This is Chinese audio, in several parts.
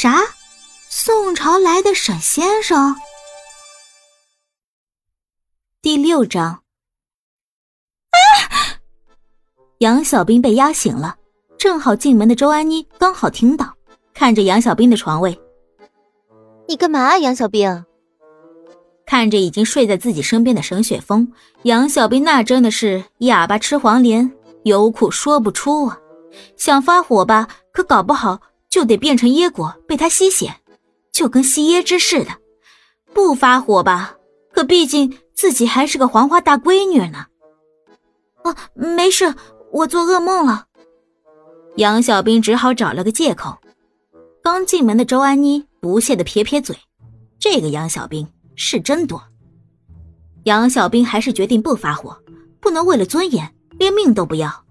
啥？宋朝来的沈先生？第六章。啊！杨小兵被压醒了，正好进门的周安妮刚好听到，看着杨小兵的床位：“你干嘛啊，杨小兵？”看着已经睡在自己身边的沈雪峰，杨小兵那真的是哑巴吃黄连，有苦说不出啊！想发火吧，可搞不好就得变成椰果被他吸血，就跟吸椰汁似的；不发火吧，可毕竟自己还是个黄花大闺女呢。啊，没事，我做噩梦了。杨小兵只好找了个借口。刚进门的周安妮不屑的撇撇嘴，这个杨小兵。是真多。杨小兵还是决定不发火，不能为了尊严连命都不要。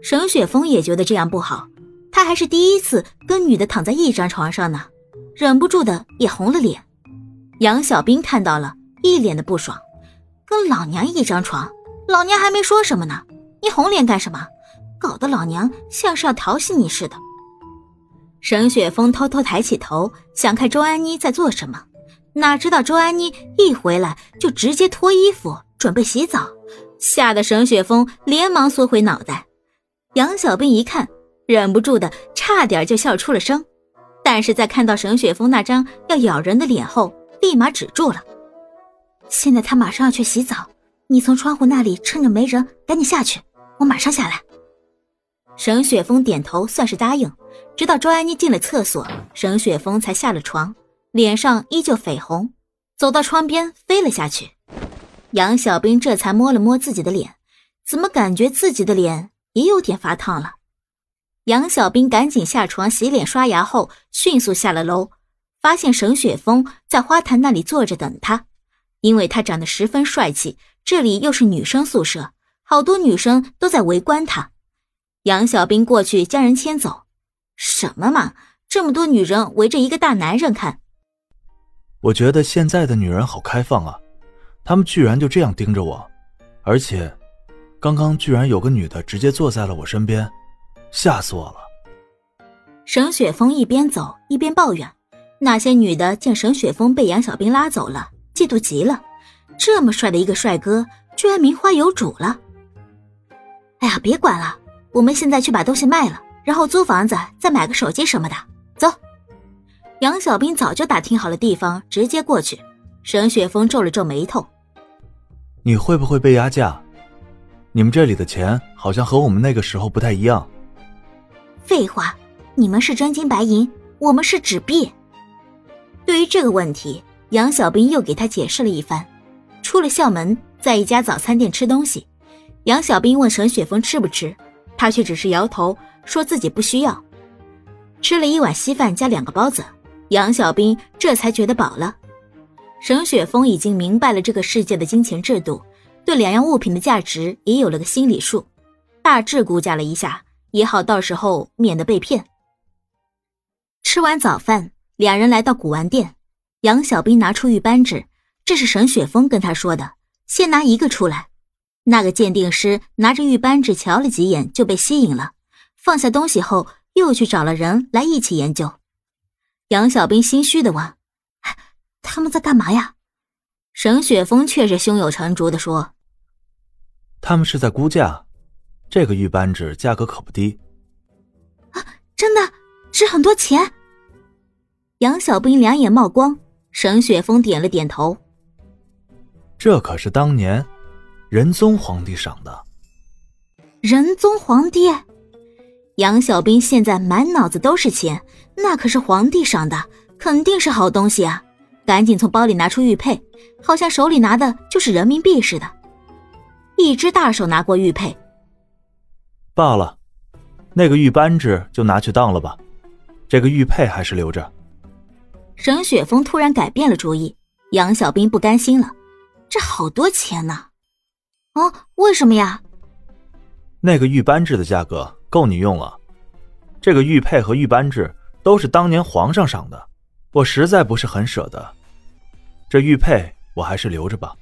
沈雪峰也觉得这样不好，他还是第一次跟女的躺在一张床上呢，忍不住的也红了脸。杨小兵看到了，一脸的不爽，跟老娘一张床，老娘还没说什么呢，你红脸干什么？搞得老娘像是要调戏你似的。沈雪峰偷偷抬起头，想看周安妮在做什么。哪知道周安妮一回来就直接脱衣服准备洗澡，吓得沈雪峰连忙缩回脑袋。杨小兵一看，忍不住的差点就笑出了声，但是在看到沈雪峰那张要咬人的脸后，立马止住了。现在他马上要去洗澡，你从窗户那里趁着没人赶紧下去，我马上下来。沈雪峰点头算是答应，直到周安妮进了厕所，沈雪峰才下了床。脸上依旧绯红，走到窗边飞了下去。杨小兵这才摸了摸自己的脸，怎么感觉自己的脸也有点发烫了？杨小兵赶紧下床洗脸刷牙后，迅速下了楼，发现沈雪峰在花坛那里坐着等他。因为他长得十分帅气，这里又是女生宿舍，好多女生都在围观他。杨小兵过去将人牵走。什么嘛，这么多女人围着一个大男人看。我觉得现在的女人好开放啊，她们居然就这样盯着我，而且，刚刚居然有个女的直接坐在了我身边，吓死我了。沈雪峰一边走一边抱怨，那些女的见沈雪峰被杨小兵拉走了，嫉妒极了，这么帅的一个帅哥，居然名花有主了。哎呀，别管了，我们现在去把东西卖了，然后租房子，再买个手机什么的，走。杨小兵早就打听好了地方，直接过去。沈雪峰皱了皱眉头：“你会不会被压价？你们这里的钱好像和我们那个时候不太一样。”“废话，你们是真金白银，我们是纸币。”对于这个问题，杨小兵又给他解释了一番。出了校门，在一家早餐店吃东西，杨小兵问沈雪峰吃不吃，他却只是摇头，说自己不需要。吃了一碗稀饭加两个包子。杨小兵这才觉得饱了。沈雪峰已经明白了这个世界的金钱制度，对两样物品的价值也有了个心理数，大致估价了一下，也好到时候免得被骗。吃完早饭，两人来到古玩店，杨小兵拿出玉扳指，这是沈雪峰跟他说的，先拿一个出来。那个鉴定师拿着玉扳指瞧了几眼，就被吸引了，放下东西后，又去找了人来一起研究。杨小兵心虚的问：“他们在干嘛呀？”沈雪峰却是胸有成竹的说：“他们是在估价，这个玉扳指价格可不低。”啊，真的值很多钱？杨小兵两眼冒光，沈雪峰点了点头：“这可是当年仁宗皇帝赏的。”仁宗皇帝？杨小兵现在满脑子都是钱。那可是皇帝赏的，肯定是好东西啊！赶紧从包里拿出玉佩，好像手里拿的就是人民币似的。一只大手拿过玉佩，罢了，那个玉扳指就拿去当了吧，这个玉佩还是留着。沈雪峰突然改变了主意，杨小兵不甘心了，这好多钱呢！哦，为什么呀？那个玉扳指的价格够你用了，这个玉佩和玉扳指。都是当年皇上赏的，我实在不是很舍得。这玉佩我还是留着吧。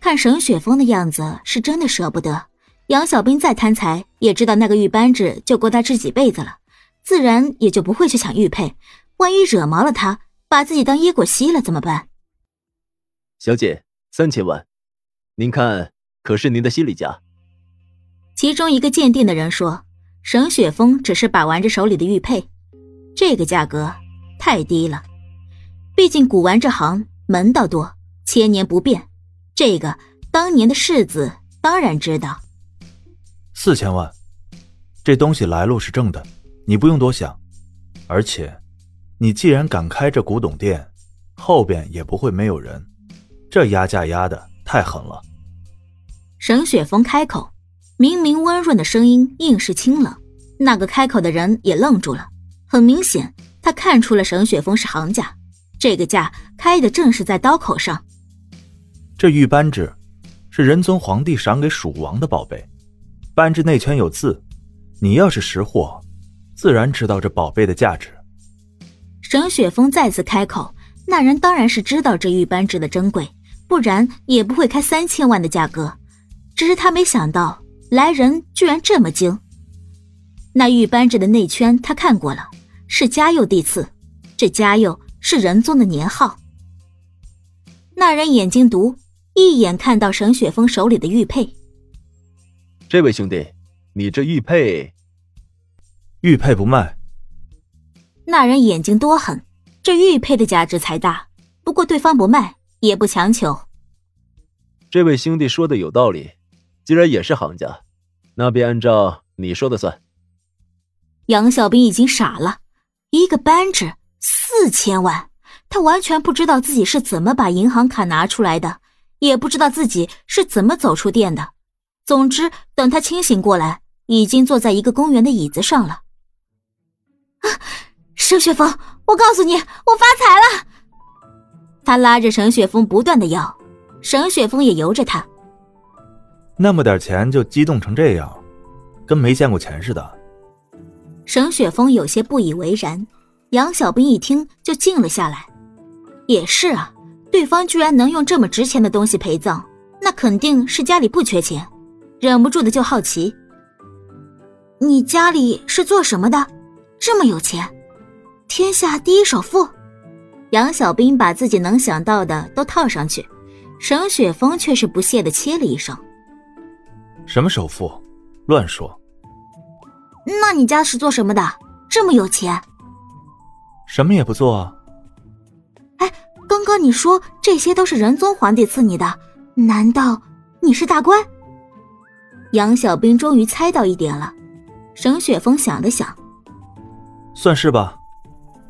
看沈雪峰的样子，是真的舍不得。杨小兵再贪财，也知道那个玉扳指就够他治几辈子了。自然也就不会去抢玉佩。万一惹毛了他，把自己当椰果吸了怎么办？小姐，三千万，您看可是您的心里价？其中一个鉴定的人说：“沈雪峰只是把玩着手里的玉佩，这个价格太低了。毕竟古玩这行门道多，千年不变。这个当年的世子当然知道。”四千万，这东西来路是正的，你不用多想。而且，你既然敢开这古董店，后边也不会没有人。这压价压的太狠了。沈雪峰开口。明明温润的声音，硬是清冷。那个开口的人也愣住了。很明显，他看出了沈雪峰是行家，这个价开的正是在刀口上。这玉扳指是仁宗皇帝赏给蜀王的宝贝，扳指内圈有字。你要是识货，自然知道这宝贝的价值。沈雪峰再次开口，那人当然是知道这玉扳指的珍贵，不然也不会开三千万的价格。只是他没想到。来人居然这么精！那玉扳指的内圈他看过了，是嘉佑帝赐，这嘉佑是仁宗的年号。那人眼睛毒，一眼看到沈雪峰手里的玉佩。这位兄弟，你这玉佩，玉佩不卖。那人眼睛多狠，这玉佩的价值才大。不过对方不卖，也不强求。这位兄弟说的有道理。既然也是行家，那便按照你说的算。杨小兵已经傻了，一个扳指四千万，他完全不知道自己是怎么把银行卡拿出来的，也不知道自己是怎么走出店的。总之，等他清醒过来，已经坐在一个公园的椅子上了。啊，沈雪峰，我告诉你，我发财了！他拉着沈雪峰不断的要，沈雪峰也由着他。那么点钱就激动成这样，跟没见过钱似的。沈雪峰有些不以为然，杨小兵一听就静了下来。也是啊，对方居然能用这么值钱的东西陪葬，那肯定是家里不缺钱。忍不住的就好奇：“你家里是做什么的？这么有钱，天下第一首富？”杨小兵把自己能想到的都套上去，沈雪峰却是不屑的切了一声。什么首富？乱说！那你家是做什么的？这么有钱？什么也不做啊。哎，刚刚你说这些都是仁宗皇帝赐你的，难道你是大官？杨小兵终于猜到一点了。沈雪峰想了想，算是吧。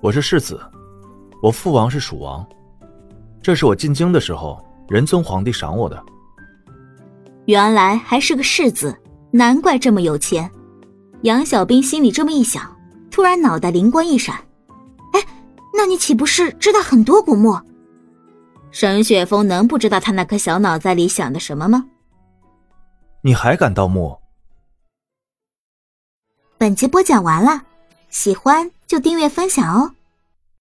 我是世子，我父王是蜀王，这是我进京的时候仁宗皇帝赏我的。原来还是个世子，难怪这么有钱。杨小兵心里这么一想，突然脑袋灵光一闪：“哎，那你岂不是知道很多古墓？”沈雪峰能不知道他那颗小脑袋里想的什么吗？你还敢盗墓？本集播讲完了，喜欢就订阅分享哦。